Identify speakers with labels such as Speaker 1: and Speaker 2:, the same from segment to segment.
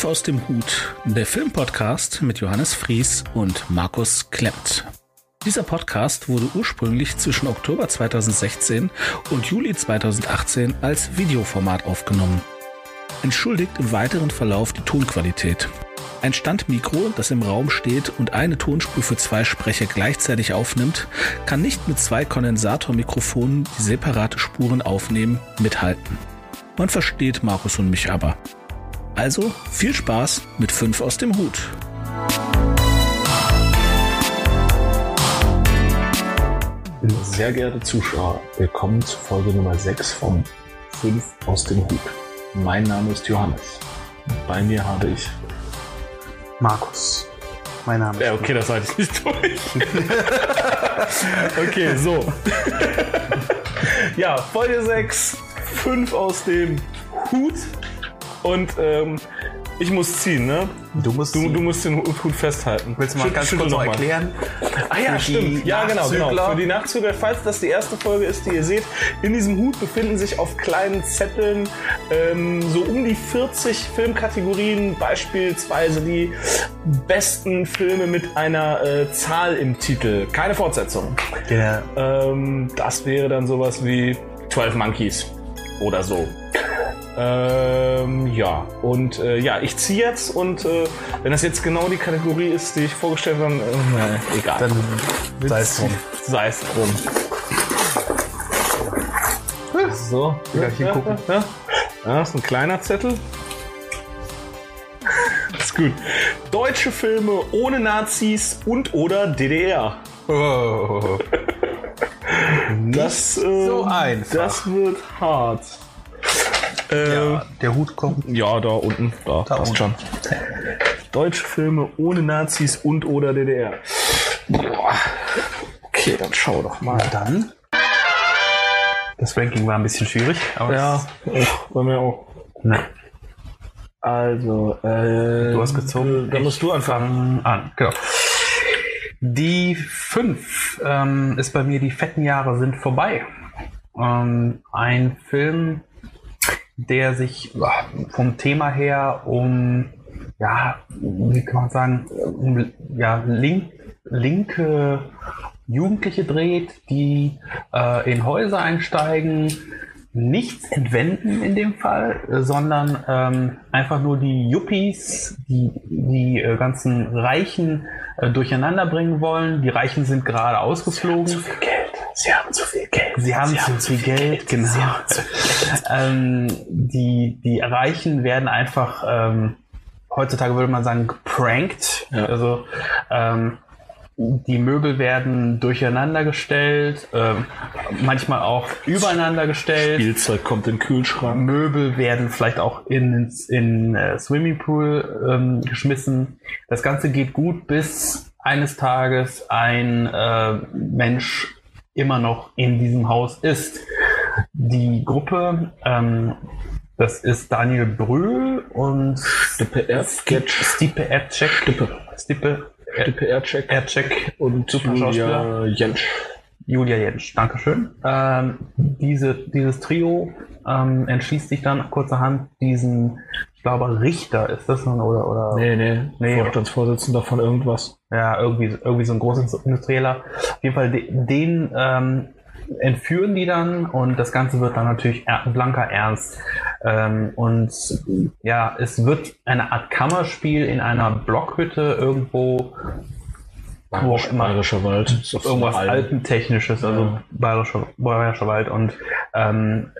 Speaker 1: Fünf aus dem Hut, der Filmpodcast mit Johannes Fries und Markus Klemmt. Dieser Podcast wurde ursprünglich zwischen Oktober 2016 und Juli 2018 als Videoformat aufgenommen. Entschuldigt im weiteren Verlauf die Tonqualität. Ein Standmikro, das im Raum steht und eine Tonspur für zwei Sprecher gleichzeitig aufnimmt, kann nicht mit zwei Kondensatormikrofonen, die separate Spuren aufnehmen, mithalten. Man versteht Markus und mich aber. Also viel Spaß mit 5 aus dem Hut.
Speaker 2: Sehr geehrte Zuschauer, willkommen zu Folge Nummer 6 von 5 aus dem Hut. Mein Name ist Johannes. Bei mir habe ich
Speaker 3: Markus. Mein Name ist.
Speaker 2: Ja, okay, das halte ich nicht durch. okay, so. ja, Folge 6, 5 aus dem Hut. Und ähm, ich muss ziehen, ne?
Speaker 3: Du musst,
Speaker 2: Du, du musst den Hut festhalten.
Speaker 3: willst du mal
Speaker 2: Schüttel-
Speaker 3: ganz kurz noch erklären?
Speaker 2: Ah ja, stimmt. Ja, genau, genau. Für die Nachzügler, falls das die erste Folge ist, die ihr seht, in diesem Hut befinden sich auf kleinen Zetteln ähm, so um die 40 Filmkategorien, beispielsweise die besten Filme mit einer äh, Zahl im Titel. Keine Fortsetzung.
Speaker 3: Der,
Speaker 2: Ähm, das wäre dann sowas wie 12 Monkeys oder so. Ähm, ja, und äh, ja, ich ziehe jetzt und äh, wenn das jetzt genau die Kategorie ist, die ich vorgestellt habe, dann äh, egal.
Speaker 3: dann sei es drum.
Speaker 2: Sei es drum. So,
Speaker 3: Ja, hier gucken.
Speaker 2: Ja, ja, ist ein kleiner Zettel. ist gut. Deutsche Filme ohne Nazis und oder DDR.
Speaker 3: Oh.
Speaker 2: Das,
Speaker 3: so einfach.
Speaker 2: das wird hart. Äh,
Speaker 3: Ja, der Hut kommt.
Speaker 2: ja, da unten. Da,
Speaker 3: Da
Speaker 2: passt
Speaker 3: unten.
Speaker 2: schon. Deutsche Filme ohne Nazis und oder DDR. Boah. Okay, dann schau doch mal.
Speaker 3: Dann. Das Ranking war ein bisschen schwierig, aber
Speaker 2: Ja, bei mir auch.
Speaker 3: Ne.
Speaker 2: Also, äh,
Speaker 3: Du hast gezogen.
Speaker 2: Da musst du anfangen.
Speaker 3: Fangen an. Genau. Die 5 ähm, ist bei mir Die fetten Jahre sind vorbei. Ähm, ein Film, der sich vom Thema her um, ja, wie kann man sagen, um ja, link, linke Jugendliche dreht, die äh, in Häuser einsteigen, nichts entwenden in dem Fall, äh, sondern ähm, einfach nur die Yuppies, die die äh, ganzen Reichen äh, durcheinander bringen wollen. Die Reichen sind gerade ausgeflogen.
Speaker 2: viel Geld. Sie haben zu viel Geld.
Speaker 3: Sie haben zu viel Geld, genau. ähm, die, die Reichen werden einfach, ähm, heutzutage würde man sagen, geprankt.
Speaker 2: Ja.
Speaker 3: Also ähm, die Möbel werden durcheinander gestellt, ähm, manchmal auch übereinander gestellt.
Speaker 2: Spielzeug kommt in den Kühlschrank.
Speaker 3: Möbel werden vielleicht auch in, in äh, Swimmingpool ähm, geschmissen. Das Ganze geht gut, bis eines Tages ein äh, Mensch immer noch in diesem Haus ist. Die Gruppe, ähm, das ist Daniel Brühl und
Speaker 2: Stippe Erzketch.
Speaker 3: Stipe Ercek. Stipe
Speaker 2: Stippe Erzketch.
Speaker 3: Ercek
Speaker 2: Und
Speaker 3: Super
Speaker 2: Julia Jentsch.
Speaker 3: Julia Jentsch, Dankeschön. Ähm, diese, dieses Trio ähm, entschließt sich dann kurzerhand diesen, ich glaube, Richter ist das oder oder
Speaker 2: Nee, nee.
Speaker 3: Nee.
Speaker 2: Vorstandsvorsitzender von irgendwas.
Speaker 3: ja irgendwie irgendwie so ein großer Industrieller. Auf jeden Fall de, den ähm, entführen die dann und das Ganze wird dann natürlich er blanker Ernst. Ähm, und ja, es wird eine Art Kammerspiel in einer Blockhütte irgendwo wo auch immer
Speaker 2: Bayerischer Wald.
Speaker 3: Irgendwas
Speaker 2: einer Alm.
Speaker 3: Altentechnisches, also
Speaker 2: Ja.
Speaker 3: bayerischer, bayerischer Wald. Und ähm,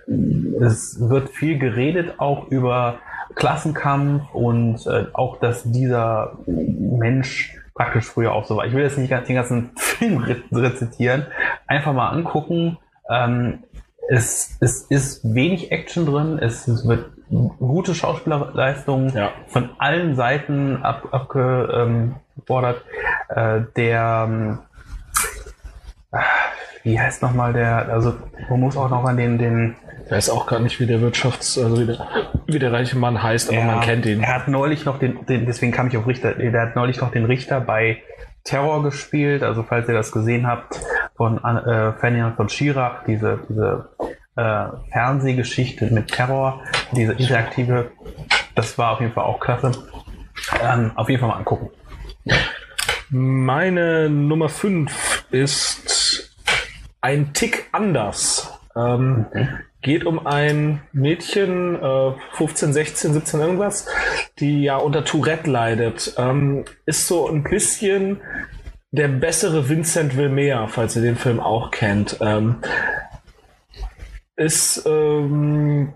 Speaker 3: es wird viel geredet auch über Klassenkampf und äh, auch, dass dieser Mensch praktisch früher auch so war. Ich will jetzt nicht den ganzen Film re rezitieren, einfach mal angucken. Ähm, es, es ist wenig Action drin, es, wird gute Schauspielerleistung
Speaker 2: Ja.
Speaker 3: von allen Seiten ab, abgefordert. Äh, der, ah, wie heißt nochmal der, also man muss auch noch an den, den
Speaker 2: Ich weiß auch gar nicht, wie der Wirtschafts-, also wie der, wie der reiche Mann heißt, aber man kennt ihn.
Speaker 3: Er hat neulich noch den, den, deswegen kam ich auf Richter, der hat neulich noch den Richter bei Terror gespielt, also falls ihr das gesehen habt, von äh, Ferdinand von Schirach, diese, diese äh, Fernsehgeschichte mit Terror, diese interaktive das war auf jeden Fall auch klasse. Ähm, auf jeden Fall mal angucken.
Speaker 2: Meine Nummer 5 ist ein Tick anders. Ähm, geht um ein Mädchen, äh, 15, 16, 17 irgendwas, die ja unter Tourette leidet. Ähm, ist so ein bisschen der bessere Vincent Wilmer, falls ihr den Film auch kennt. Ähm, ist ähm,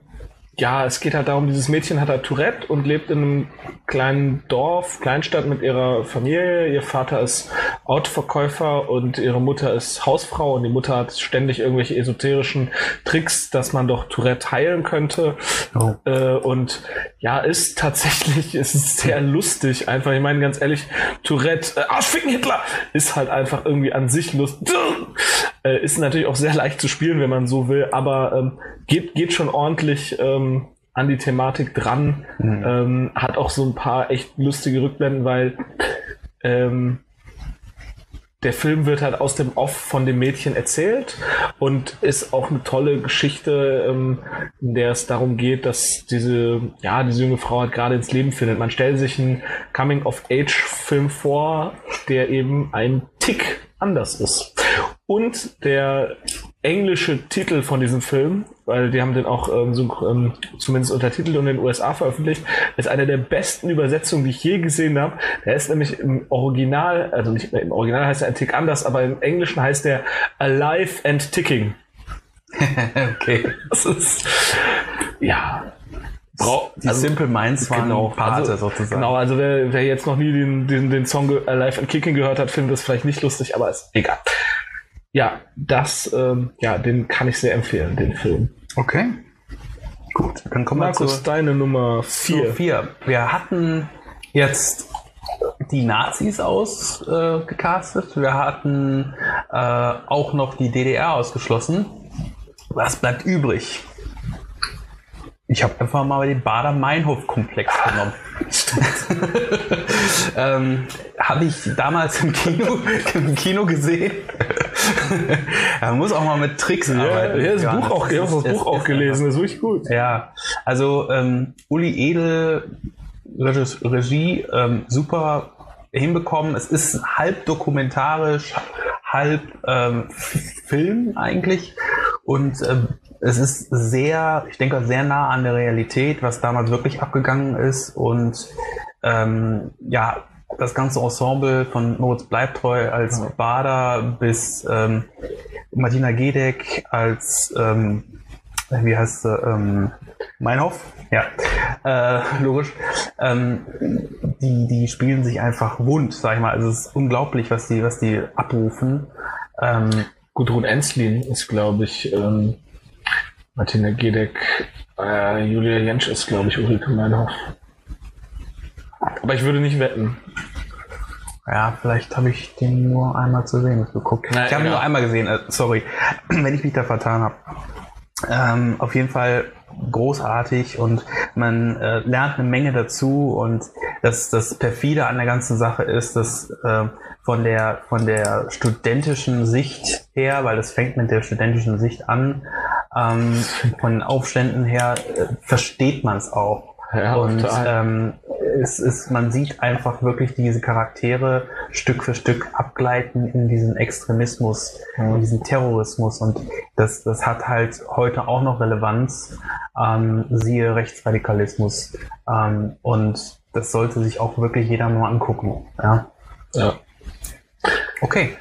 Speaker 2: ja, es geht halt darum, dieses Mädchen hat halt Tourette und lebt in einem kleinen Dorf, Kleinstadt mit ihrer Familie. Ihr Vater ist Autoverkäufer und ihre Mutter ist Hausfrau und die Mutter hat ständig irgendwelche esoterischen Tricks, dass man doch Tourette heilen könnte. Oh. Äh, und ja, ist tatsächlich, ist sehr lustig einfach. Ich meine, ganz ehrlich, Tourette, äh, Arschficken Hitler, ist halt einfach irgendwie an sich lustig. Äh, ist natürlich auch sehr leicht zu spielen, wenn man so will, aber ähm, geht, geht schon ordentlich ähm, an die Thematik dran. Mhm. Ähm, hat auch so ein paar echt lustige Rückblenden, weil ähm, der Film wird halt aus dem Off von dem Mädchen erzählt und ist auch eine tolle Geschichte, ähm, in der es darum geht, dass diese, ja, diese junge Frau halt gerade ins Leben findet. Man stellt sich einen Coming-of-Age-Film vor, der eben ein Tick anders ist. Und der englische Titel von diesem Film, weil die haben den auch ähm, so, ähm, zumindest untertitelt und in den USA veröffentlicht, ist eine der besten Übersetzungen, die ich je gesehen habe. Der ist nämlich im Original, also nicht im Original heißt er ein Tick anders, aber im Englischen heißt der Alive and Ticking.
Speaker 3: okay.
Speaker 2: Das ist, ja,
Speaker 3: Brau die also, Simple Minds waren
Speaker 2: genau, Pate also, sozusagen. Genau, also wer, wer jetzt noch nie den, den, den Song Alive and Kicking gehört hat, findet das vielleicht nicht lustig, aber ist egal ja, das, ähm, ja, den kann ich sehr empfehlen, den Film.
Speaker 3: Okay. Gut, dann kommen
Speaker 2: Markus,
Speaker 3: wir zu
Speaker 2: deine Nummer 4.
Speaker 3: Vier. Wir hatten jetzt die Nazis ausgecastet. Äh, wir hatten äh, auch noch die DDR ausgeschlossen. Was bleibt übrig? Ich habe einfach mal den Bader-Meinhof-Komplex genommen. ähm, habe ich damals im Kino, im Kino gesehen. Man muss auch mal mit Tricks
Speaker 2: ja,
Speaker 3: arbeiten.
Speaker 2: Ja, das ja, Buch auch, das, das, das Buch auch gelesen, das ist wirklich gut.
Speaker 3: Ja, also ähm, Uli Edel, Regie, ähm, super hinbekommen. Es ist halb dokumentarisch, halb ähm, Film eigentlich. Und ähm, es ist sehr, ich denke, sehr nah an der Realität, was damals wirklich abgegangen ist. Und ähm, ja, das ganze Ensemble von Moritz Bleibtreu als Bader bis ähm, Martina Gedeck als, ähm, wie heißt sie, ähm, Meinhof, ja, äh, logisch. Ähm, die, die spielen sich einfach wund, sag ich mal. Also es ist unglaublich, was die, was die abrufen.
Speaker 2: Ähm, Gudrun Enslin ist, glaube ich, ähm, Martina Gedeck, äh, Julia Jentsch ist, glaube ich, Ulrike Meinhof. Aber ich würde nicht wetten.
Speaker 3: Ja, vielleicht habe ich den nur einmal zu sehen geguckt. Na, ich habe ja. nur einmal gesehen, äh, sorry, wenn ich mich da vertan habe. Ähm, auf jeden Fall großartig und man äh, lernt eine Menge dazu und das, das perfide an der ganzen Sache ist, dass äh, von der von der studentischen Sicht her, weil das fängt mit der studentischen Sicht an, ähm, von den Aufständen her äh, versteht man es auch. Ja, und ähm, es ist, man sieht einfach wirklich diese Charaktere Stück für Stück abgleiten in diesen Extremismus, in diesen Terrorismus und das, das hat halt heute auch noch Relevanz, ähm, siehe Rechtsradikalismus ähm, und das sollte sich auch wirklich jeder mal angucken. Ja.
Speaker 2: ja. Okay.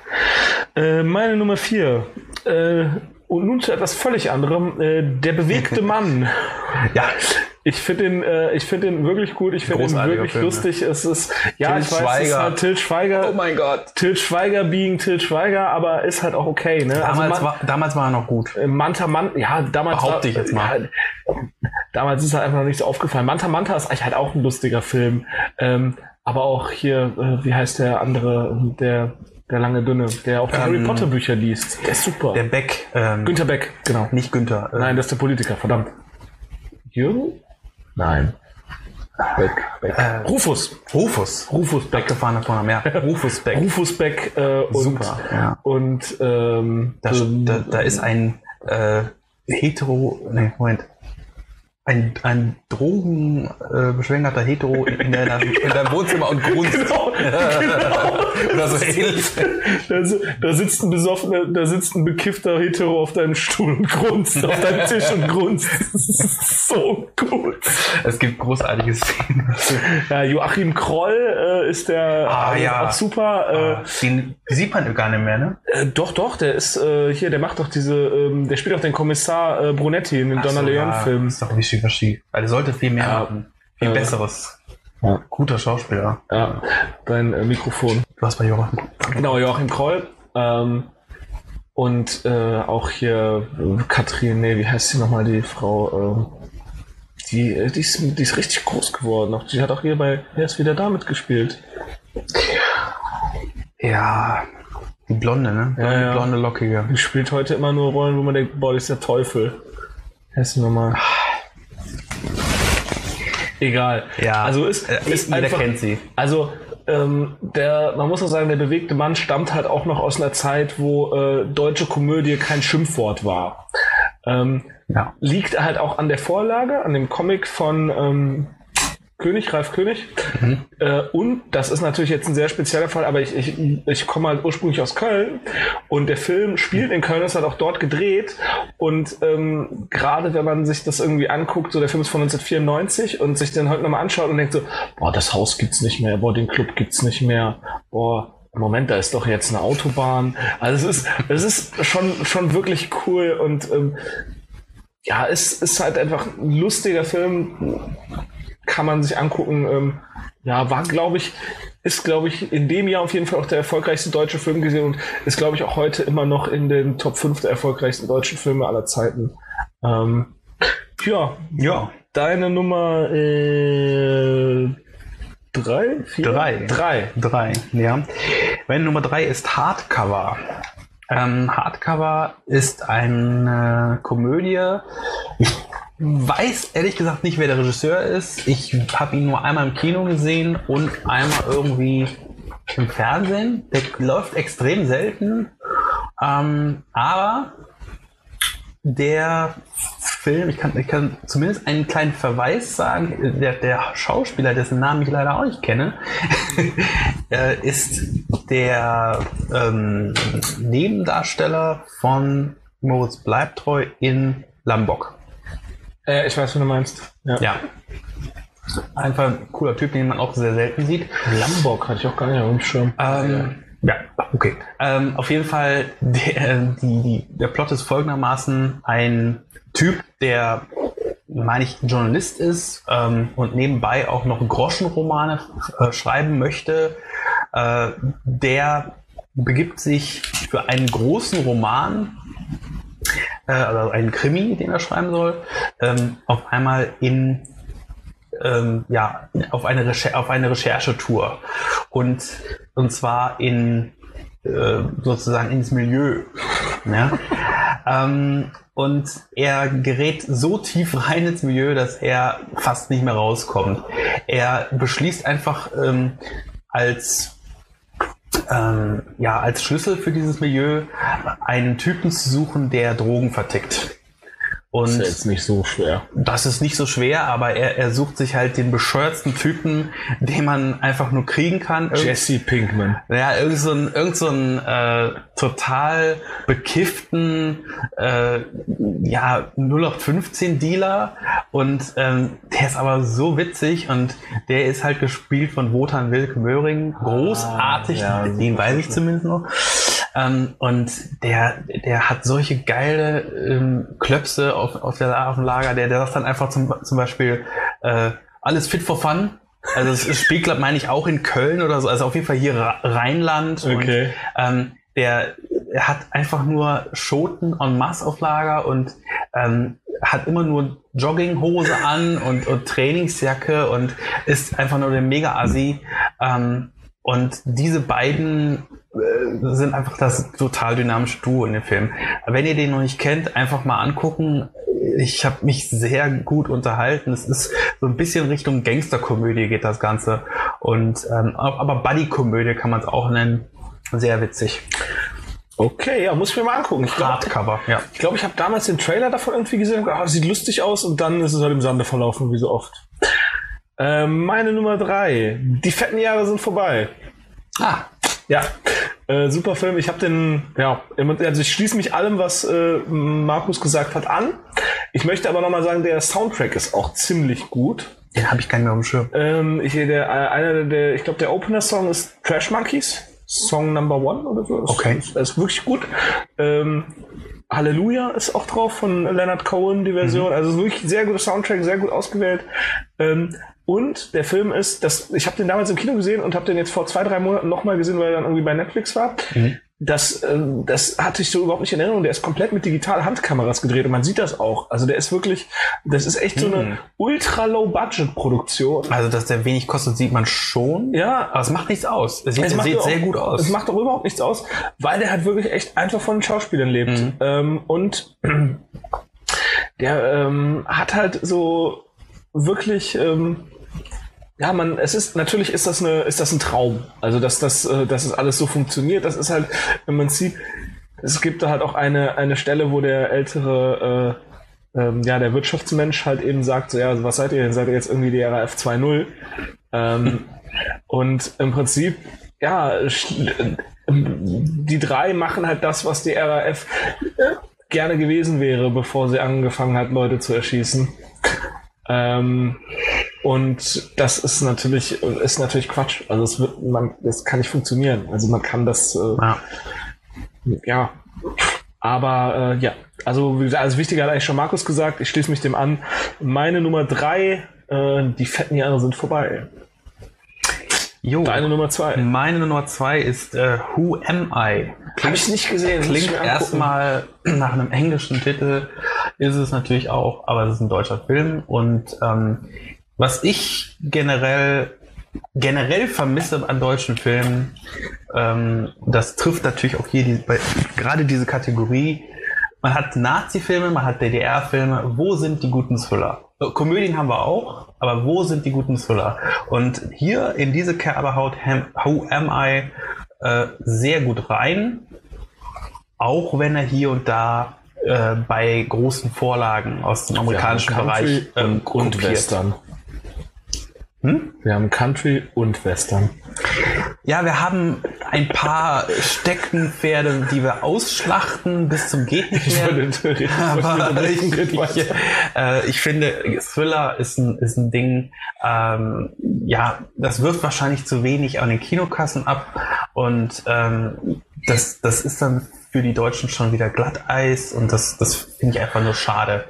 Speaker 2: Äh, meine Nummer vier. Äh, und nun zu etwas völlig anderem. Äh, der bewegte Mann.
Speaker 3: ja.
Speaker 2: Ich finde den, äh, ich finde den wirklich gut. Ich finde ihn wirklich Film, lustig. Ja. Es ist, ja, Til ich weiß, Schweiger. es ist halt Til Schweiger.
Speaker 3: Oh mein Gott.
Speaker 2: Til Schweiger being Til Schweiger, aber ist halt auch okay, ne?
Speaker 3: Damals, also man, war, damals war er noch gut.
Speaker 2: Äh, Manta Manta, ja, damals
Speaker 3: Behaupte war, ich jetzt mal.
Speaker 2: Ja, damals ist halt einfach noch nicht so aufgefallen. Manta Manta ist eigentlich halt auch ein lustiger Film. Ähm, aber auch hier, äh, wie heißt der andere, der der lange Dünne, der auch die ähm, Harry Potter Bücher liest. Der ist super.
Speaker 3: Der Beck.
Speaker 2: Ähm, Günther Beck, genau.
Speaker 3: Nicht Günther.
Speaker 2: Äh, Nein, das ist der Politiker, verdammt. Jürgen? Nein.
Speaker 3: Beck. Beck. Äh,
Speaker 2: Rufus.
Speaker 3: Rufus.
Speaker 2: Rufus Beck.
Speaker 3: Abgefahren vorne mehr.
Speaker 2: Rufus Beck. Rufus Beck. Äh, und,
Speaker 3: Super. Ja.
Speaker 2: Und ähm,
Speaker 3: da, da, da ist ein äh, hetero. Nee, Moment. Ein, ein drogenbeschwängerter äh, Hetero in, der, in deinem Wohnzimmer und grunzt. Genau, genau.
Speaker 2: Oder so ähnlich. Da, da, sitzt ein besoffener, da sitzt ein bekiffter Hetero auf deinem Stuhl und grunzt, auf deinem Tisch und grunzt. so gut.
Speaker 3: Es gibt großartige Szenen.
Speaker 2: Ja, Joachim Kroll äh, ist der
Speaker 3: ah, ja.
Speaker 2: auch super. Äh,
Speaker 3: ah, den sieht man gar nicht mehr, ne?
Speaker 2: Äh, doch, doch, der ist äh, hier, der macht doch diese, ähm, der spielt auch den Kommissar äh, Brunetti in den Donna so, Leon-Filmen. Ja,
Speaker 3: ist doch ein verschieden. Weil er sollte viel mehr ja. machen. Viel äh, besseres. Ja. Guter Schauspieler.
Speaker 2: Ja, dein äh, Mikrofon.
Speaker 3: Du hast bei Joachim.
Speaker 2: Genau, Joachim Kroll. Ähm, und äh, auch hier äh, Katrin, nee, wie heißt sie nochmal, die Frau? Ähm, die, äh, die, ist, die ist richtig groß geworden. Die hat auch hier bei Er ist wieder da mitgespielt.
Speaker 3: Ja, die Blonde, ne?
Speaker 2: Ja, ja.
Speaker 3: blonde Lockige.
Speaker 2: Die spielt heute immer nur Rollen, wo man denkt, boah, das ist der Teufel. Heißt nochmal. Egal.
Speaker 3: Ja.
Speaker 2: Also ist,
Speaker 3: äh, ist jeder einfach, kennt sie.
Speaker 2: Also ähm, der, man muss auch sagen, der bewegte Mann stammt halt auch noch aus einer Zeit, wo äh, deutsche Komödie kein Schimpfwort war. Ähm, ja. Liegt halt auch an der Vorlage, an dem Comic von ähm, König, Ralf König. Mhm. Äh, und das ist natürlich jetzt ein sehr spezieller Fall, aber ich, ich, ich komme halt ursprünglich aus Köln und der Film spielt in Köln, ist halt auch dort gedreht. Und ähm, gerade wenn man sich das irgendwie anguckt, so der Film ist von 1994 und sich den heute nochmal anschaut und denkt so, boah, das Haus gibt's nicht mehr, boah, den Club gibt's nicht mehr, boah, Moment, da ist doch jetzt eine Autobahn. Also es ist, es ist schon, schon wirklich cool und ähm, ja, es ist halt einfach ein lustiger Film kann man sich angucken. Ähm, ja, war, glaube ich, ist, glaube ich, in dem Jahr auf jeden Fall auch der erfolgreichste deutsche Film gesehen und ist, glaube ich, auch heute immer noch in den Top 5 der erfolgreichsten deutschen Filme aller Zeiten. Ähm, ja, ja. Deine Nummer äh, drei,
Speaker 3: vier? Drei.
Speaker 2: Drei.
Speaker 3: Drei, ja. Meine Nummer drei ist Hardcover. Ähm, Hardcover ist eine Komödie. Ich weiß ehrlich gesagt nicht, wer der Regisseur ist. Ich habe ihn nur einmal im Kino gesehen und einmal irgendwie im Fernsehen. Der läuft extrem selten. Ähm, aber der Film, ich kann, ich kann zumindest einen kleinen Verweis sagen, der, der Schauspieler, dessen Namen ich leider auch nicht kenne, äh, ist der ähm, Nebendarsteller von Moritz Bleibtreu in Lambok.
Speaker 2: Äh, ich weiß, was du meinst.
Speaker 3: Ja. ja. Einfach ein cooler Typ, den man auch sehr selten sieht.
Speaker 2: Lambok hatte ich auch gar nicht auf dem Schirm.
Speaker 3: Ähm, ja, okay. Ähm, auf jeden Fall, der, die, die, der Plot ist folgendermaßen ein Typ, der, meine ich, Journalist ist ähm, und nebenbei auch noch Groschenromane äh, schreiben möchte. Äh, der begibt sich für einen großen Roman äh, also einen Krimi, den er schreiben soll, ähm, auf einmal in ähm, ja, auf eine, auf eine Recherchetour und, und zwar in äh, sozusagen ins Milieu. Ne? ähm, und er gerät so tief rein ins Milieu, dass er fast nicht mehr rauskommt. Er beschließt einfach ähm, als ähm, ja, als Schlüssel für dieses Milieu einen Typen zu suchen, der Drogen vertickt.
Speaker 2: Und das ist jetzt nicht so schwer.
Speaker 3: Das ist nicht so schwer, aber er, er sucht sich halt den bescheuertsten Typen, den man einfach nur kriegen kann.
Speaker 2: Irgend Jesse Pinkman.
Speaker 3: Ja, irgend so ein, irgend so ein äh, total bekifften äh, ja, 0815 Dealer und ähm, der ist aber so witzig und der ist halt gespielt von Wotan Wilke Möhring. Großartig, ah, ja, den weiß ich zumindest noch. Ähm, und der, der hat solche geile ähm, Klöpse auf, auf, der, auf dem Lager, der, der sagt dann einfach zum, zum Beispiel, äh, alles fit for fun. Also es spielt, glaube meine ich, auch in Köln oder so, also auf jeden Fall hier Rheinland.
Speaker 2: Okay. Und,
Speaker 3: ähm, der, er hat einfach nur Schoten en masse auf Lager und ähm, hat immer nur Jogginghose an und, und Trainingsjacke und ist einfach nur der Mega-Assi. Ähm, und diese beiden sind einfach das total dynamische Duo in dem Film. Wenn ihr den noch nicht kennt, einfach mal angucken. Ich habe mich sehr gut unterhalten. Es ist so ein bisschen Richtung Gangsterkomödie geht das Ganze. Und ähm, aber Buddy-Komödie kann man es auch nennen. Sehr witzig.
Speaker 2: Okay, ja, muss ich mir mal angucken. Ich glaube,
Speaker 3: Hardcover, ja.
Speaker 2: ich, glaub, ich habe damals den Trailer davon irgendwie gesehen ah, sieht lustig aus und dann ist es halt im Sande verlaufen, wie so oft. Ähm, meine Nummer drei. Die fetten Jahre sind vorbei.
Speaker 3: Ah,
Speaker 2: Ja, äh, super Film. Ich habe den, ja, also ich schließe mich allem, was äh, Markus gesagt hat, an. Ich möchte aber nochmal sagen, der Soundtrack ist auch ziemlich gut.
Speaker 3: den habe ich nicht mehr auf dem Schirm.
Speaker 2: Ähm, ich, der, äh, einer der, ich glaube, der Opener-Song ist Trash Monkeys, Song Number One oder so. Das
Speaker 3: Okay.
Speaker 2: Ist, ist wirklich gut. Ähm, Halleluja ist auch drauf von Leonard Cohen, die Version. Also es ist wirklich sehr guter Soundtrack, sehr gut ausgewählt. Ähm, und der Film ist, das, ich habe den damals im Kino gesehen und habe den jetzt vor zwei, drei Monaten nochmal gesehen, weil er dann irgendwie bei Netflix war. Das, ähm, das hatte ich so überhaupt nicht in Erinnerung. Der ist komplett mit digital Handkameras gedreht und man sieht das auch. Also der ist wirklich, das ist echt so eine ultra-low-budget-Produktion.
Speaker 3: Also, dass der wenig kostet, sieht man schon.
Speaker 2: Ja,
Speaker 3: Aber es macht nichts aus. Es sieht,
Speaker 2: es
Speaker 3: sieht
Speaker 2: auch-
Speaker 3: sehr gut aus.
Speaker 2: Es macht auch überhaupt nichts aus, weil der halt wirklich echt einfach von den Schauspielern lebt.
Speaker 3: Mhm.
Speaker 2: Ähm, und der ähm, hat halt so wirklich, ähm, ja, man, es ist, natürlich ist das eine, ist das ein Traum. Also, dass das, äh, dass es alles so funktioniert, das ist halt, man sieht, es gibt da halt auch eine, eine Stelle, wo der ältere, äh, ähm, ja, der Wirtschaftsmensch halt eben sagt, so, ja, was seid ihr denn? Seid ihr jetzt irgendwie die RAF 2.0? Ähm, und im Prinzip, ja, sch- äh, die drei machen halt das, was die RAF gerne gewesen wäre, bevor sie angefangen hat, Leute zu erschießen. Ähm, und das ist natürlich, ist natürlich Quatsch. Also es wird, man, das kann nicht funktionieren. Also man kann das, äh,
Speaker 3: ja.
Speaker 2: ja. Aber äh, ja, also als wichtiger hat eigentlich schon Markus gesagt, ich schließe mich dem an. Meine Nummer drei, äh, die fetten Jahre sind vorbei.
Speaker 3: Jo.
Speaker 2: Deine Nummer zwei.
Speaker 3: Meine Nummer zwei ist äh, Who Am I?
Speaker 2: Habe ich nicht gesehen.
Speaker 3: Klingt erstmal nach einem englischen Titel, ist es natürlich auch, aber es ist ein deutscher Film. Und ähm, was ich generell generell vermisse an deutschen Filmen, ähm, das trifft natürlich auch hier die, bei, gerade diese Kategorie. Man hat Nazi-Filme, man hat DDR-Filme. Wo sind die guten Thriller? Komödien haben wir auch, aber wo sind die guten Thriller? Und hier in diese Kerbe haut Who Am I äh, sehr gut rein auch wenn er hier und da äh, bei großen Vorlagen aus dem amerikanischen
Speaker 2: haben
Speaker 3: Bereich ähm,
Speaker 2: und. Western.
Speaker 3: Hm?
Speaker 2: Wir haben Country und Western.
Speaker 3: Ja, wir haben ein paar Steckenpferde, die wir ausschlachten bis zum geht nicht
Speaker 2: Ich
Speaker 3: mehr.
Speaker 2: wollte reden,
Speaker 3: Aber
Speaker 2: ich,
Speaker 3: ich, äh, ich finde, Thriller ist ein, ist ein Ding, ähm, ja, das wirft wahrscheinlich zu wenig an den Kinokassen ab und ähm, das, das ist dann für die Deutschen schon wieder Glatteis und das, das finde ich einfach nur schade.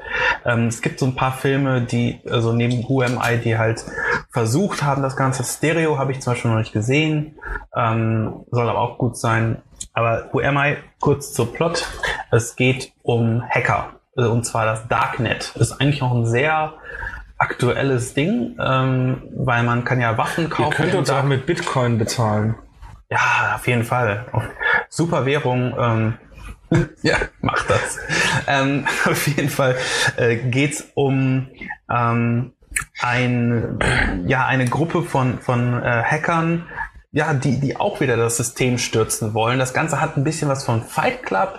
Speaker 3: Ähm, es gibt so ein paar Filme, die, also neben Who Am I, die halt versucht haben, das ganze Stereo habe ich zum Beispiel noch nicht gesehen, ähm, soll aber auch gut sein. Aber Who Am I, kurz zur Plot, es geht um Hacker, äh, und zwar das Darknet. Das ist eigentlich noch ein sehr aktuelles Ding, ähm, weil man kann ja Waffen
Speaker 2: Ihr
Speaker 3: kaufen.
Speaker 2: könnt
Speaker 3: im
Speaker 2: uns auch mit Bitcoin bezahlen.
Speaker 3: ja, auf jeden Fall. Super Währung. Ähm, ja, macht das. Ähm, auf jeden Fall äh, geht's um ähm, ein, ja, eine Gruppe von, von äh, Hackern, ja, die, die auch wieder das System stürzen wollen. Das Ganze hat ein bisschen was von Fight Club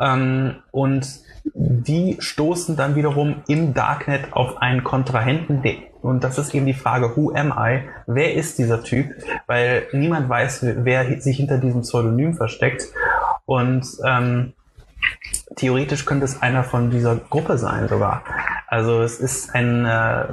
Speaker 3: ähm, und die stoßen dann wiederum im Darknet auf einen Kontrahenten. der- Und das ist eben die Frage, who am I? Wer ist dieser Typ? Weil niemand weiß, wer sich hinter diesem Pseudonym versteckt. Und ähm, theoretisch könnte es einer von dieser Gruppe sein sogar. Also es ist ein äh,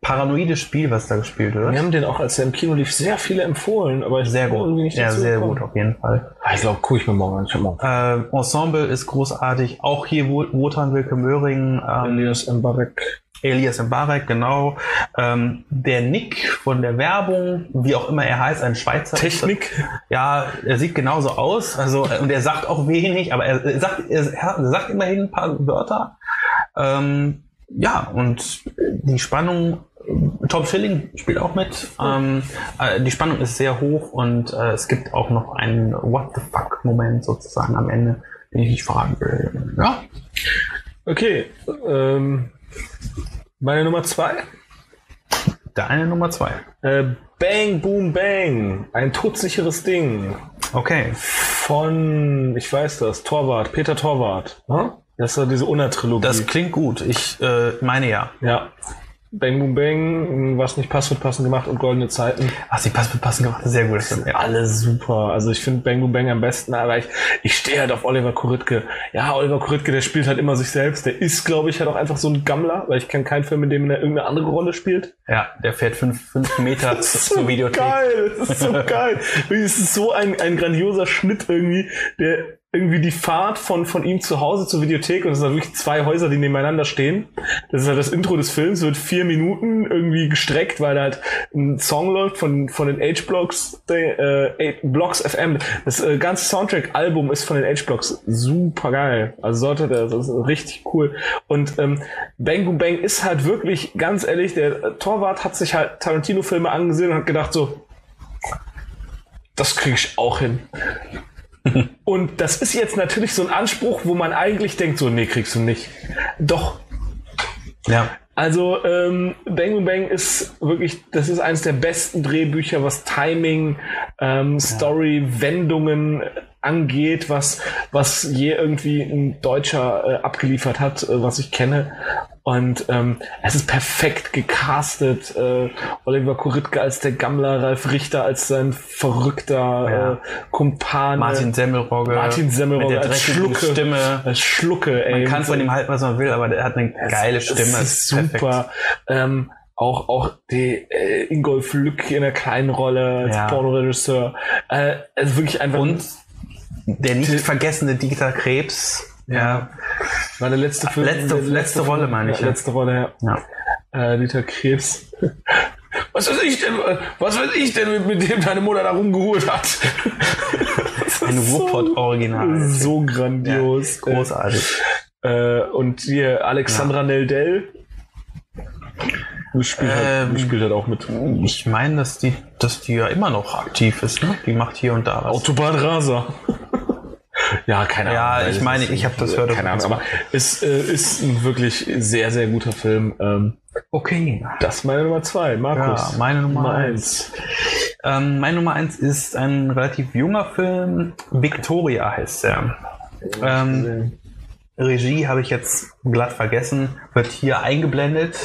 Speaker 3: paranoides Spiel, was da gespielt wird.
Speaker 2: Wir haben den auch, als er im Kino lief, sehr viele empfohlen, aber ich
Speaker 3: Sehr gut.
Speaker 2: irgendwie nicht
Speaker 3: Ja, sehr
Speaker 2: gekommen.
Speaker 3: gut, auf jeden Fall.
Speaker 2: Ah, Ich glaube, gucke ich mir morgen an. Ich morgen.
Speaker 3: Äh, Ensemble ist großartig. Auch hier Wo- Wotan Wilke Möhring, ähm,
Speaker 2: Elias Mbarek.
Speaker 3: Elias Mbarek, genau. Ähm, der Nick von der Werbung, wie auch immer er heißt, ein Schweizer.
Speaker 2: Technik.
Speaker 3: Ja, er sieht genauso aus. Also, äh, und er sagt auch wenig, aber er, sagt, er, er sagt immerhin ein paar Wörter. Ähm, ja, und die Spannung, äh, Tom Schilling spielt auch mit. Ähm, äh, die Spannung ist sehr hoch und äh, es gibt auch noch einen What the fuck-Moment sozusagen am Ende, den ich nicht fragen will. Ja,
Speaker 2: Okay. Ähm, meine Nummer zwei.
Speaker 3: deine Nummer zwei.
Speaker 2: Äh, bang, boom, bang. Ein todsicheres Ding.
Speaker 3: Okay.
Speaker 2: Von, ich weiß das, Torwart, Peter Torwart. Ne? Das ist diese Unna-Trilogie.
Speaker 3: Das klingt gut. Ich äh, meine ja.
Speaker 2: ja. Bang Boom Bang, was nicht passt, wird passend gemacht und goldene Zeiten.
Speaker 3: Ach, sie passt mit passend gemacht. Sehr gut.
Speaker 2: Ja. Alle super. Also ich finde Bang Boom Bang am besten, aber ich, ich stehe halt auf Oliver Kuritke. Ja, Oliver Kuritke, der spielt halt immer sich selbst. Der ist, glaube ich, halt auch einfach so ein Gammler, weil ich kenne keinen Film, in dem er irgendeine andere Rolle spielt.
Speaker 3: Ja, der fährt fünf, fünf Meter
Speaker 2: Das ist
Speaker 3: zur
Speaker 2: so
Speaker 3: Videothek.
Speaker 2: geil. Das ist so geil. Es ist so ein, ein grandioser Schnitt irgendwie, der irgendwie die Fahrt von, von ihm zu Hause zur Videothek und es sind wirklich zwei Häuser, die nebeneinander stehen. Das ist halt das Intro des Films, wird vier Minuten irgendwie gestreckt, weil da halt ein Song läuft von, von den H-Blocks, äh, Blocks FM. Das äh, ganze Soundtrack-Album ist von den H-Blocks super geil. Also sollte der, das ist richtig cool. Und ähm, Bang Boom Bang ist halt wirklich, ganz ehrlich, der Torwart hat sich halt Tarantino-Filme angesehen und hat gedacht so, das kriege ich auch hin. Und das ist jetzt natürlich so ein Anspruch, wo man eigentlich denkt, so, nee, kriegst du nicht. Doch.
Speaker 3: Ja.
Speaker 2: Also, ähm, Bang Boom Bang ist wirklich, das ist eines der besten Drehbücher, was Timing, ähm, Story, Wendungen angeht, was, was je irgendwie ein Deutscher äh, abgeliefert hat, äh, was ich kenne. Und ähm, es ist perfekt gecastet. Äh, Oliver Kuritke als der Gammler, Ralf Richter als sein verrückter
Speaker 3: Ja.
Speaker 2: äh, Kumpane.
Speaker 3: Martin Semmelrogge.
Speaker 2: Martin Semmelrogge
Speaker 3: mit der
Speaker 2: als Schlucke.
Speaker 3: Stimme.
Speaker 2: Als Schlucke, ey.
Speaker 3: Man kann von ihm halten, was man will, aber der hat eine geile Stimme.
Speaker 2: Ist super. Ähm, auch, auch die äh, Ingolf Lück in einer kleinen Rolle als
Speaker 3: Ja.
Speaker 2: Pornoregisseur. Äh, also wirklich einfach.
Speaker 3: Und der nicht vergessene Dieter Krebs.
Speaker 2: ja. War der letzte Film.
Speaker 3: Letzte-
Speaker 2: der
Speaker 3: letzte Rolle, meine ich,
Speaker 2: Ja,
Speaker 3: ja.
Speaker 2: letzte Rolle, ja.
Speaker 3: Ja.
Speaker 2: Äh, Dieter Krebs. Was weiß ich denn, was weiß ich denn, mit, mit dem deine Mutter da rumgehurt hat?
Speaker 3: Ein
Speaker 2: ist so-. So grandios.
Speaker 3: Großartig.
Speaker 2: Äh, und hier Alexandra Neldell. Die spielt, halt,
Speaker 3: Ähm,
Speaker 2: die spielt halt auch mit.
Speaker 3: Ich meine, dass die, dass die ja immer noch aktiv ist, ne? Die macht hier und da was.
Speaker 2: Autobahnraser. Ja, keine
Speaker 3: Ja,
Speaker 2: Ahnung.
Speaker 3: ich
Speaker 2: weiß
Speaker 3: meine, ich hab das gehört,
Speaker 2: Keine
Speaker 3: das
Speaker 2: Ahnung, aber es äh, ist ein wirklich sehr, sehr guter Film. Ähm,
Speaker 3: Okay.
Speaker 2: das ist meine Nummer zwei, Markus.
Speaker 3: Ja, meine Nummer
Speaker 2: eins.
Speaker 3: Ähm, mein Nummer eins ist ein relativ junger Film. Victoria heißt er. Ähm, Regie habe ich jetzt glatt vergessen, wird hier eingeblendet.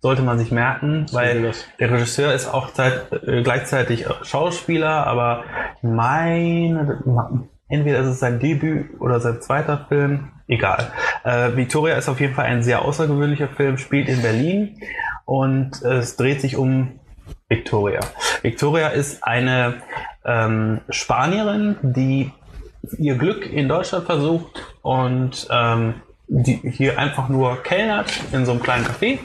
Speaker 3: Sollte man sich merken, weil der Regisseur ist auch zeit, äh, gleichzeitig Schauspieler, aber meine, entweder ist es sein Debüt oder sein zweiter Film, egal. Äh, Victoria ist auf jeden Fall ein sehr außergewöhnlicher Film, spielt in Berlin und es dreht sich um Victoria. Victoria ist eine ähm, Spanierin, die ihr Glück in Deutschland versucht und ähm, die hier einfach nur kellnert in so einem kleinen Café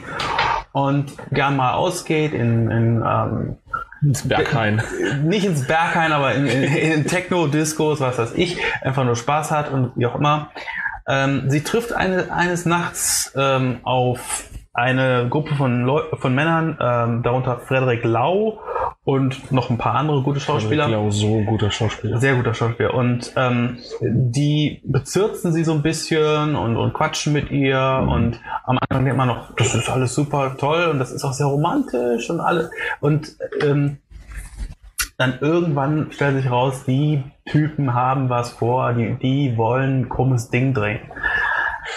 Speaker 3: und gern mal ausgeht in, in ähm,
Speaker 2: Ins Berghain.
Speaker 3: nicht ins Berghain, aber in, in, in Techno-Discos, was weiß ich, einfach nur Spaß hat und wie auch immer. Ähm, sie trifft eine, eines Nachts ähm, auf eine Gruppe von, Leu von Männern, ähm, darunter Frederik Lau und noch ein paar andere gute Schauspieler.
Speaker 2: Genau, so guter Schauspieler.
Speaker 3: Sehr guter Schauspieler. Und ähm, die bezirzen sie so ein bisschen und, und quatschen mit ihr. Und am Anfang denkt man noch, das ist alles super toll und das ist auch sehr romantisch und alles. Und ähm, dann irgendwann stellt sich raus, die Typen haben was vor, die, die wollen ein krummes Ding drehen.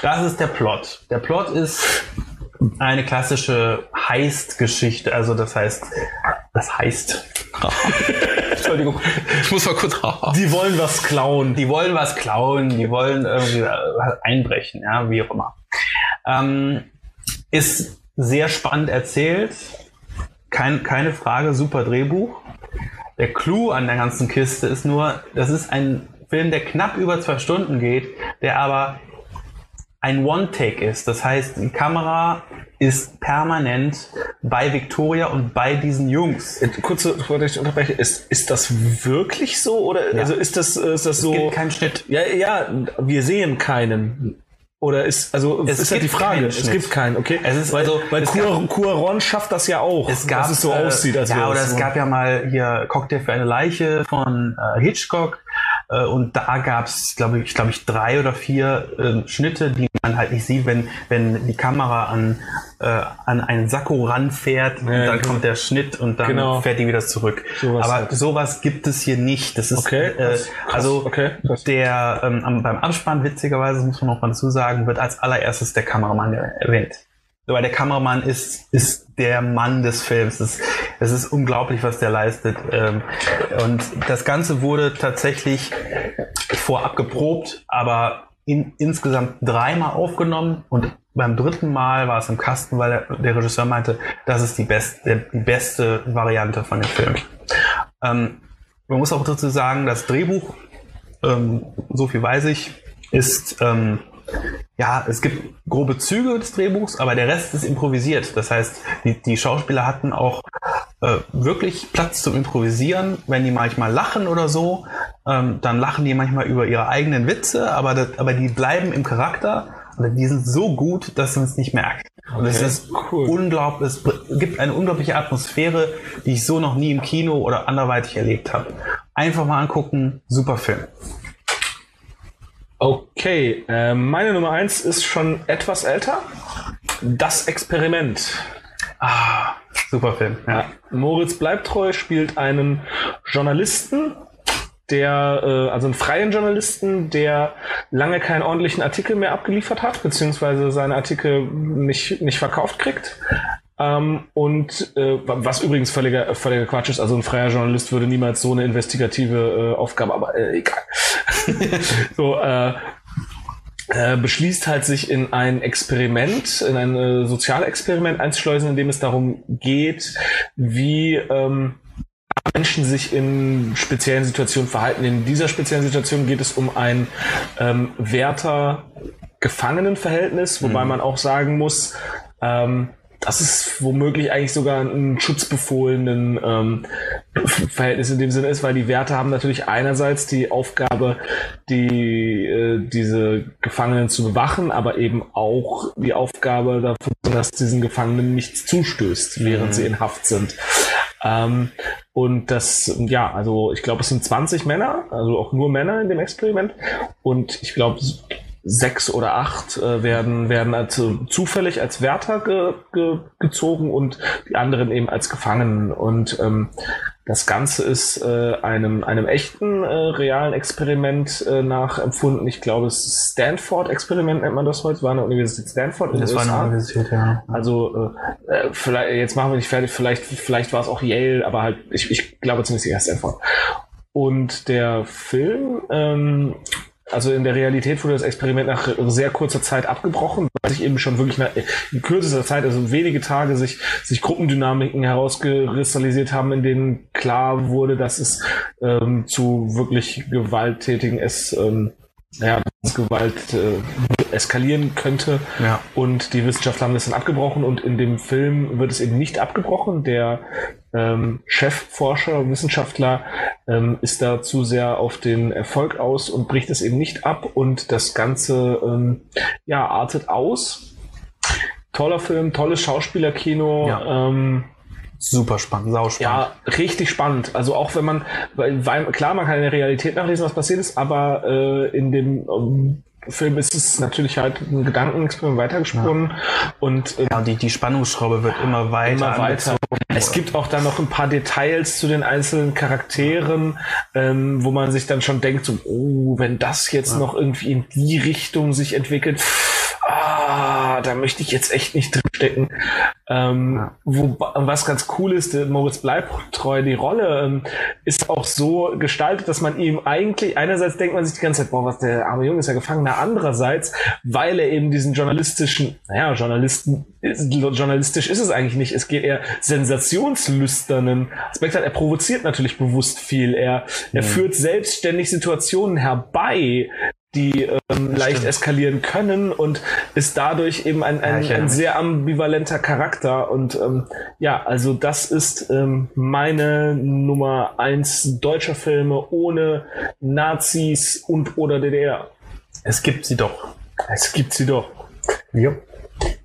Speaker 3: Das ist der Plot. Der Plot ist eine klassische Heist-Geschichte. Also das heißt, das heißt. Entschuldigung, ich muss mal kurz.
Speaker 2: Die wollen was klauen.
Speaker 3: Die wollen was klauen, die wollen irgendwie einbrechen, ja, wie auch immer. Ähm, ist sehr spannend erzählt, Kein, keine Frage, super Drehbuch. Der Clou an der ganzen Kiste ist nur, das ist ein Film, der knapp über zwei Stunden geht, der aber ein One-Take ist. Das heißt, die Kamera ist permanent bei Victoria und bei diesen Jungs.
Speaker 2: Äh, Kurze, bevor ich unterbreche, ist, ist das wirklich so? Oder also ist das, äh, ist das so?
Speaker 3: Es gibt keinen Schnitt.
Speaker 2: Ja, ja, wir sehen keinen. Oder ist, also,
Speaker 3: Es
Speaker 2: ist halt die Frage. Es gibt keinen, okay?
Speaker 3: Es ist
Speaker 2: weil,
Speaker 3: also-
Speaker 2: weil
Speaker 3: es
Speaker 2: Cuar- Cuaron schafft das ja auch.
Speaker 3: Es gab,
Speaker 2: dass es so
Speaker 3: äh,
Speaker 2: aussieht, als
Speaker 3: ja, oder es
Speaker 2: so.
Speaker 3: gab ja mal hier Cocktail für eine Leiche von äh, Hitchcock. Äh, und da gab es, glaube ich, glaube ich, drei oder vier äh, Schnitte, die man halt nicht sieht, wenn, wenn die Kamera an, äh, an einen Sakko ranfährt, ja, dann genau. kommt der Schnitt und dann genau. fährt die wieder zurück. Sowas Aber halt. sowas gibt es hier nicht. Das ist okay, äh, also okay, der ähm, beim Abspann, witzigerweise muss man noch mal dazu sagen, wird als allererstes der Kameramann erwähnt. Weil der Kameramann ist, ist der Mann des Films. Es ist, es ist unglaublich, was der leistet. Ähm, und das Ganze wurde tatsächlich vorab geprobt, aber in, insgesamt dreimal aufgenommen und beim dritten Mal war es im Kasten, weil der, der Regisseur meinte, das ist die, best, die beste Variante von dem Film. Ähm, man muss auch dazu sagen, das Drehbuch, ähm, so viel weiß ich, ist ähm, ja, es gibt grobe Züge des Drehbuchs, aber der Rest ist improvisiert. Das heißt, die, die Schauspieler hatten auch äh, wirklich Platz zum Improvisieren. Wenn die manchmal lachen oder so, ähm, dann lachen die manchmal über ihre eigenen Witze, aber, das, aber die bleiben im Charakter und die sind so gut, dass man es nicht merkt. Und es ist cool. unglaublich, es gibt eine unglaubliche Atmosphäre, die ich so noch nie im Kino oder anderweitig erlebt habe. Einfach mal angucken, super Film.
Speaker 2: Okay, äh, meine Nummer eins ist schon etwas älter. Das Experiment.
Speaker 3: Ah, super Film.
Speaker 2: Ja. Moritz Bleibtreu spielt einen Journalisten, der, äh, also einen freien Journalisten, der lange keinen ordentlichen Artikel mehr abgeliefert hat, beziehungsweise seine Artikel nicht, nicht verkauft kriegt. Ähm, und äh, was übrigens völliger, völliger Quatsch ist, also ein freier Journalist würde niemals so eine investigative äh, Aufgabe, aber äh, egal. so, äh, äh, beschließt halt sich in ein Experiment, in ein äh, Sozialexperiment einzuschleusen, in dem es darum geht, wie ähm, Menschen sich in speziellen Situationen verhalten. In dieser speziellen Situation geht es um ein ähm, Wärter-Gefangenenverhältnis, wobei mhm. man auch sagen muss, ähm, das ist womöglich eigentlich sogar ein schutzbefohlenen ähm, Verhältnis in dem Sinne ist, weil die Werte haben natürlich einerseits die Aufgabe, die äh, diese Gefangenen zu bewachen, aber eben auch die Aufgabe dafür, dass diesen Gefangenen nichts zustößt, während mhm. sie in Haft sind. Ähm, und das, ja, also ich glaube, es sind 20 Männer, also auch nur Männer in dem Experiment. Und ich glaube, sechs oder acht äh, werden, werden also zufällig als Wärter ge, ge, gezogen und die anderen eben als Gefangenen. Und ähm, das Ganze ist äh, einem, einem echten, äh, realen Experiment äh, nachempfunden. Ich glaube, das Stanford-Experiment nennt man das heute. War eine Universität Stanford
Speaker 3: in das war eine Universität, ja.
Speaker 2: Also, äh, äh, vielleicht, jetzt machen wir nicht fertig, vielleicht, vielleicht war es auch Yale, aber halt, ich, ich glaube ziemlich sicher Stanford. Und der Film ähm, also in der Realität wurde das Experiment nach sehr kurzer Zeit abgebrochen, weil sich eben schon wirklich in kürzester Zeit, also wenige Tage, sich, sich Gruppendynamiken herauskristallisiert haben, in denen klar wurde, dass es ähm, zu wirklich gewalttätigen es ähm, ja, Gewalt äh, eskalieren könnte. Ja. Und die Wissenschaftler haben das dann abgebrochen und in dem Film wird es eben nicht abgebrochen. Der ähm, Chefforscher, Wissenschaftler ähm, ist da zu sehr auf den Erfolg aus und bricht es eben nicht ab und das Ganze ähm, ja, artet aus. Toller Film, tolles Schauspielerkino. Ja. Ähm,
Speaker 3: Super spannend, sau
Speaker 2: spannend. Ja, richtig spannend. Also auch wenn man, weil, weil klar, man kann in der Realität nachlesen, was passiert ist, aber äh, in dem ähm, Film ist es natürlich halt ein Gedankenexperiment weitergesponnen ja. und
Speaker 3: äh, ja, die, die Spannungsschraube wird immer weiter.
Speaker 2: Immer weiter. Es gibt auch dann noch ein paar Details zu den einzelnen Charakteren, ähm, wo man sich dann schon denkt, so, oh, wenn das jetzt ja. noch irgendwie in die Richtung sich entwickelt, ah, da möchte ich jetzt echt nicht drinstecken. Ähm, ja. wo, was ganz cool ist, Moritz bleibt treu, die Rolle ähm, ist auch so gestaltet, dass man ihm eigentlich, einerseits denkt man sich die ganze Zeit, boah, was der arme Junge ist ja gefangen, andererseits, weil er eben diesen journalistischen, naja, Journalisten, journalistisch ist es eigentlich nicht, es geht eher sensationslüsternen Aspekt hat, er provoziert natürlich bewusst viel, er, er mhm. führt selbstständig Situationen herbei, die ähm, leicht eskalieren können und ist dadurch eben ein, ein, ja, ein sehr ambivalenter Charakter. Und ähm, ja, also das ist ähm, meine Nummer eins deutscher Filme ohne Nazis und oder DDR.
Speaker 3: Es gibt sie doch.
Speaker 2: Es gibt sie doch. Ja.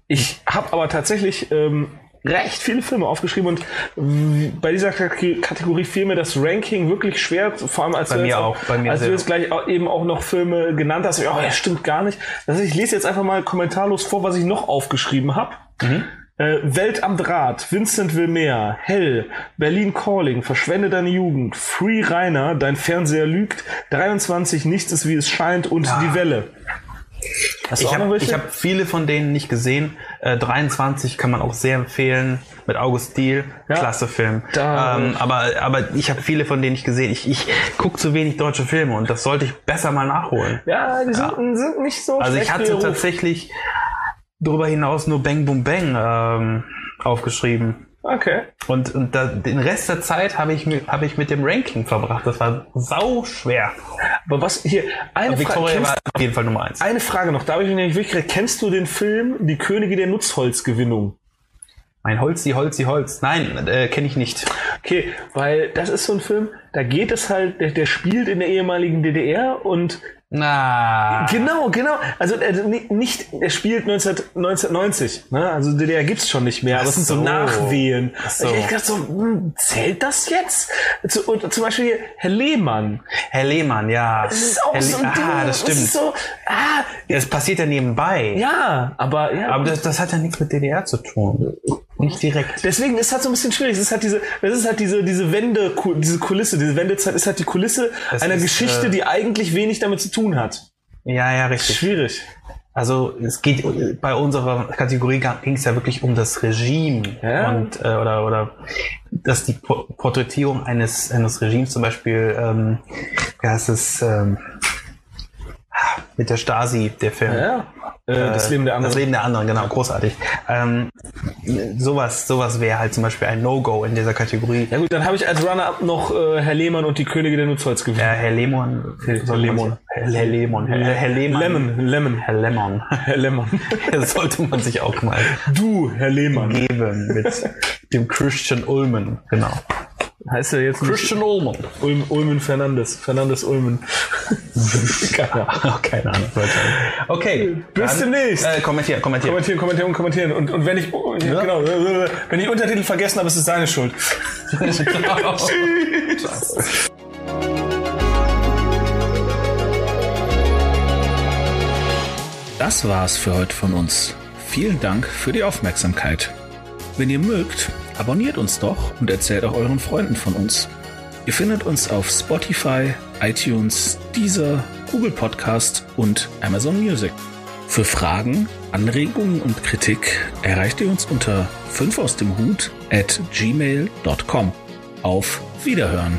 Speaker 2: Ich habe aber tatsächlich ähm, recht viele Filme aufgeschrieben und bei dieser Kategorie fiel mir das Ranking wirklich schwer, vor allem als
Speaker 3: Bei
Speaker 2: du
Speaker 3: mir
Speaker 2: jetzt
Speaker 3: auch, bei mir
Speaker 2: als du jetzt gleich eben auch noch Filme genannt hast. Oh, ja, stimmt gar nicht. Also ich lese jetzt einfach mal kommentarlos vor, was ich noch aufgeschrieben habe. Äh, Welt am Draht, Vincent Wilmer, Hell, Berlin Calling, Verschwende deine Jugend, Free Rainer, Dein Fernseher lügt, 23, Nichts ist wie es scheint und Die Welle. Hast du
Speaker 3: Ich
Speaker 2: auch noch
Speaker 3: habe hab viele von denen nicht gesehen. Äh, 23 kann man auch sehr empfehlen mit August Diel.
Speaker 2: Ja.
Speaker 3: Klasse Film. Ähm, aber, aber ich habe viele von denen nicht gesehen. Ich, ich gucke zu wenig deutsche Filme und das sollte ich besser mal nachholen.
Speaker 2: ja, die sind, sind nicht so
Speaker 3: Also ich hatte tatsächlich darüber hinaus nur Bang Boom Bang ähm, aufgeschrieben.
Speaker 2: Okay.
Speaker 3: Und, und da, den Rest der Zeit habe ich, mit- habe ich mit dem Ranking verbracht. Das war sau schwer.
Speaker 2: Aber was hier, eine Frage,
Speaker 3: war auf jeden Fall Nummer eins.
Speaker 2: eine Frage noch, da habe ich mich nämlich wirklich geredet. Kennst du den Film Die Könige der Nutzholzgewinnung?
Speaker 3: Mein Holzi, Holzi, Holz. Nein, äh, kenne ich nicht.
Speaker 2: Okay, weil das ist so ein Film, da geht es halt, der, der spielt in der ehemaligen DDR und
Speaker 3: Na.
Speaker 2: Genau, genau. Also äh, ni- nicht, er spielt 19, 1990. Ne? Also DDR gibt's schon nicht mehr, aber es sind so,
Speaker 3: so.
Speaker 2: Nachwehen.
Speaker 3: Ach so.
Speaker 2: Ich dachte so, hm, zählt das jetzt? Zu, und zum Beispiel Herr Lehmann.
Speaker 3: Herr Lehmann, ja.
Speaker 2: Das ist auch
Speaker 3: Herr
Speaker 2: so ein
Speaker 3: Le-
Speaker 2: Ding.
Speaker 3: Ah, das stimmt.
Speaker 2: ist so, ah,
Speaker 3: Das passiert ja nebenbei.
Speaker 2: ja, aber ja.
Speaker 3: Aber das, das hat ja nichts mit DDR zu tun. Nicht direkt.
Speaker 2: Deswegen ist halt so ein bisschen schwierig. Es ist halt diese, das ist halt diese, diese Wende, diese Kulisse, diese Wendezeit ist halt die Kulisse
Speaker 3: Das
Speaker 2: einer
Speaker 3: ist,
Speaker 2: Geschichte,
Speaker 3: äh,
Speaker 2: die eigentlich wenig damit zu tun hat.
Speaker 3: Ja, ja, richtig.
Speaker 2: Schwierig.
Speaker 3: Also es geht bei unserer Kategorie ging es ja wirklich um das Regime
Speaker 2: Ja.
Speaker 3: und äh, oder oder dass die Po- Porträtierung eines eines Regimes zum Beispiel ähm, wie heißt es ähm, mit der Stasi der Film
Speaker 2: Ja. Äh, das Leben der anderen.
Speaker 3: Das Leben der anderen, genau, großartig. Ähm, sowas, sowas wäre halt zum Beispiel ein No-Go in dieser Kategorie.
Speaker 2: Ja gut, dann habe ich als Runner-up noch äh, Herr Lehmann und die Könige der Nutzholz gewählt.
Speaker 3: Ja, Herr Lehmann. Herr
Speaker 2: Lehmann.
Speaker 3: Herr, Lehmann. Herr, Herr Lehmann.
Speaker 2: Lemon, Lemon.
Speaker 3: Herr Lehmann.
Speaker 2: Herr Lehmann.
Speaker 3: Das sollte man sich auch mal
Speaker 2: Du, Herr Lehmann.
Speaker 3: geben mit dem Christian Ulmen. Genau.
Speaker 2: Heißt er jetzt nicht
Speaker 3: Christian Ulmen.
Speaker 2: Ulm, Ulmen Fernandes. Fernandes Ulmen. Keine Ahnung.
Speaker 3: Keine Ahnung. Okay.
Speaker 2: Bis
Speaker 3: dann,
Speaker 2: demnächst.
Speaker 3: Äh, kommentieren, kommentieren.
Speaker 2: Kommentieren, kommentieren, kommentieren. Und, und wenn ich, oh, genau, äh, wenn ich Untertitel vergessen habe, ist es seine Schuld.
Speaker 1: Das war's für heute von uns. Vielen Dank für die Aufmerksamkeit. Wenn ihr mögt, abonniert uns doch und erzählt auch euren Freunden von uns. Ihr findet uns auf Spotify, iTunes, Deezer, Google Podcast und Amazon Music. Für Fragen, Anregungen und Kritik erreicht ihr uns unter 5 aus dem Hut at gmail.com. Auf Wiederhören!